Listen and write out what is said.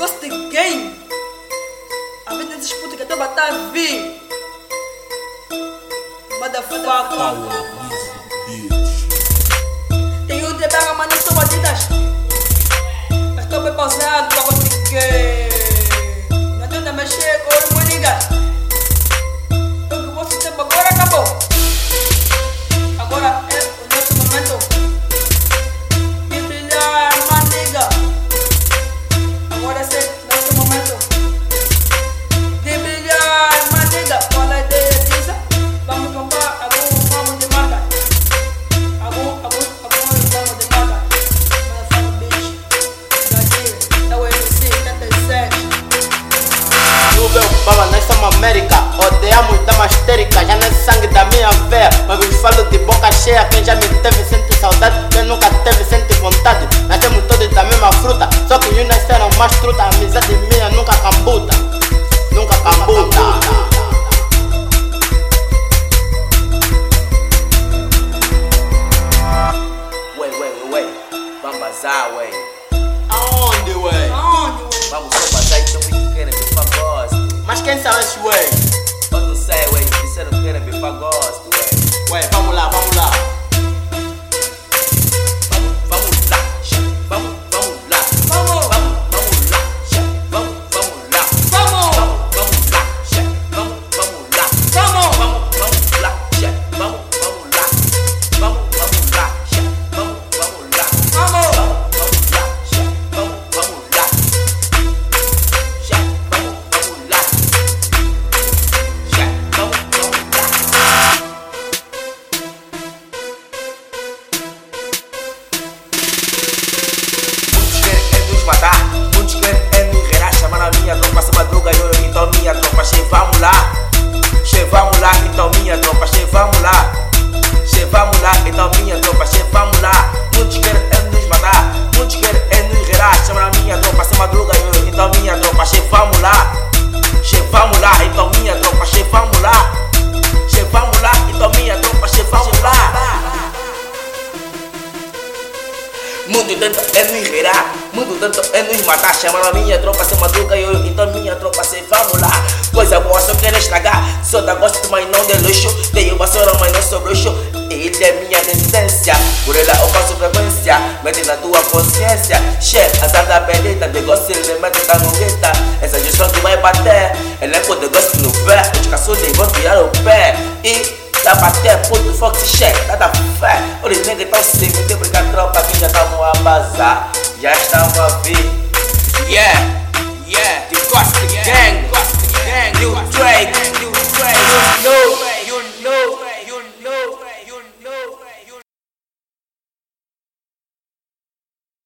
Gosto de game. A vida desses putos que a tua tá a vir. Motherfucker. Um de pega, mas não sou bandidas. Estou bem pausado pra conseguir. Não adianta mexer com os manigas. O que você tempo agora acabou. Agora Nubel Baba, nós somos América, odiamos damas histérica, já não é sangue da minha veia, mas vos falo de boca cheia, quem já me teve sente saudade, quem nunca teve sente vontade, nascemos todos da mesma fruta, só que uns nasceram mais truta, amizade minha nunca cambuta, nunca cambuta. Wey, wey, wey, vamos bazar, wey. Aonde, ué? Aonde, ué? Vamos Mas quem são esses, ué? Eu não sei, wey, disseram que querem Mundo tanto é nos enredar, mundo tanto é nos matar. Chamaram a minha tropa, se madruga eu, então minha tropa, se vamos lá. Coisa boa só quer estragar, só dá gosto, mas não de luxo. Tenho vassoura, mas não sou bruxo. Ele é minha resistência, por ela eu faço frequência. Mete na tua consciência, chefe, azar da perdida. Negócio ele mete da nugueta, essa gestão que vai bater. Elenco de gosto no pé, os caçudos vão tirar o pé. E Dá bater, puto, fox, check, nada fé. Os negros tão sem me bazaar. Yeah, yeah, gang, gang, new Drake.